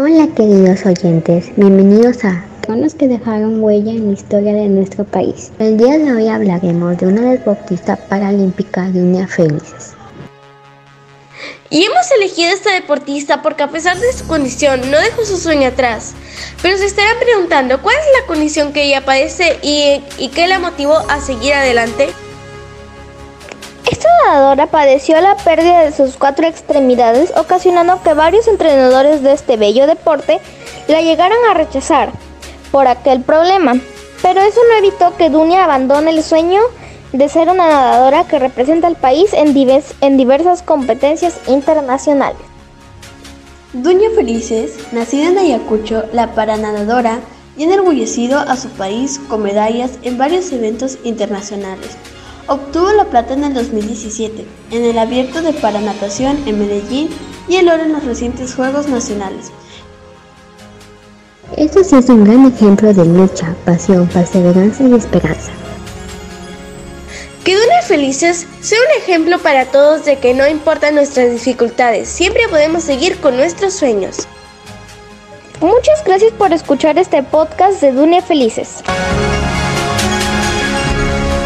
Hola queridos oyentes, bienvenidos a Personas que dejaron huella en la historia de nuestro país. El día de hoy hablaremos de una deportista paralímpica de Unia Felices. Y hemos elegido a esta deportista porque a pesar de su condición no dejó su sueño atrás. Pero se estarán preguntando cuál es la condición que ella padece y, y qué la motivó a seguir adelante. Nadadora padeció la pérdida de sus cuatro extremidades, ocasionando que varios entrenadores de este bello deporte la llegaran a rechazar por aquel problema. Pero eso no evitó que Dunia abandone el sueño de ser una nadadora que representa al país en, en diversas competencias internacionales. Dunia Felices, nacida en Ayacucho, la paranadadora, y enorgullecido a su país con medallas en varios eventos internacionales. Obtuvo la plata en el 2017 en el abierto de paranatación en Medellín y el oro en los recientes Juegos Nacionales. Esto sí es un gran ejemplo de lucha, pasión, perseverancia y esperanza. Que Dunia Felices sea un ejemplo para todos de que no importan nuestras dificultades, siempre podemos seguir con nuestros sueños. Muchas gracias por escuchar este podcast de Dunia Felices.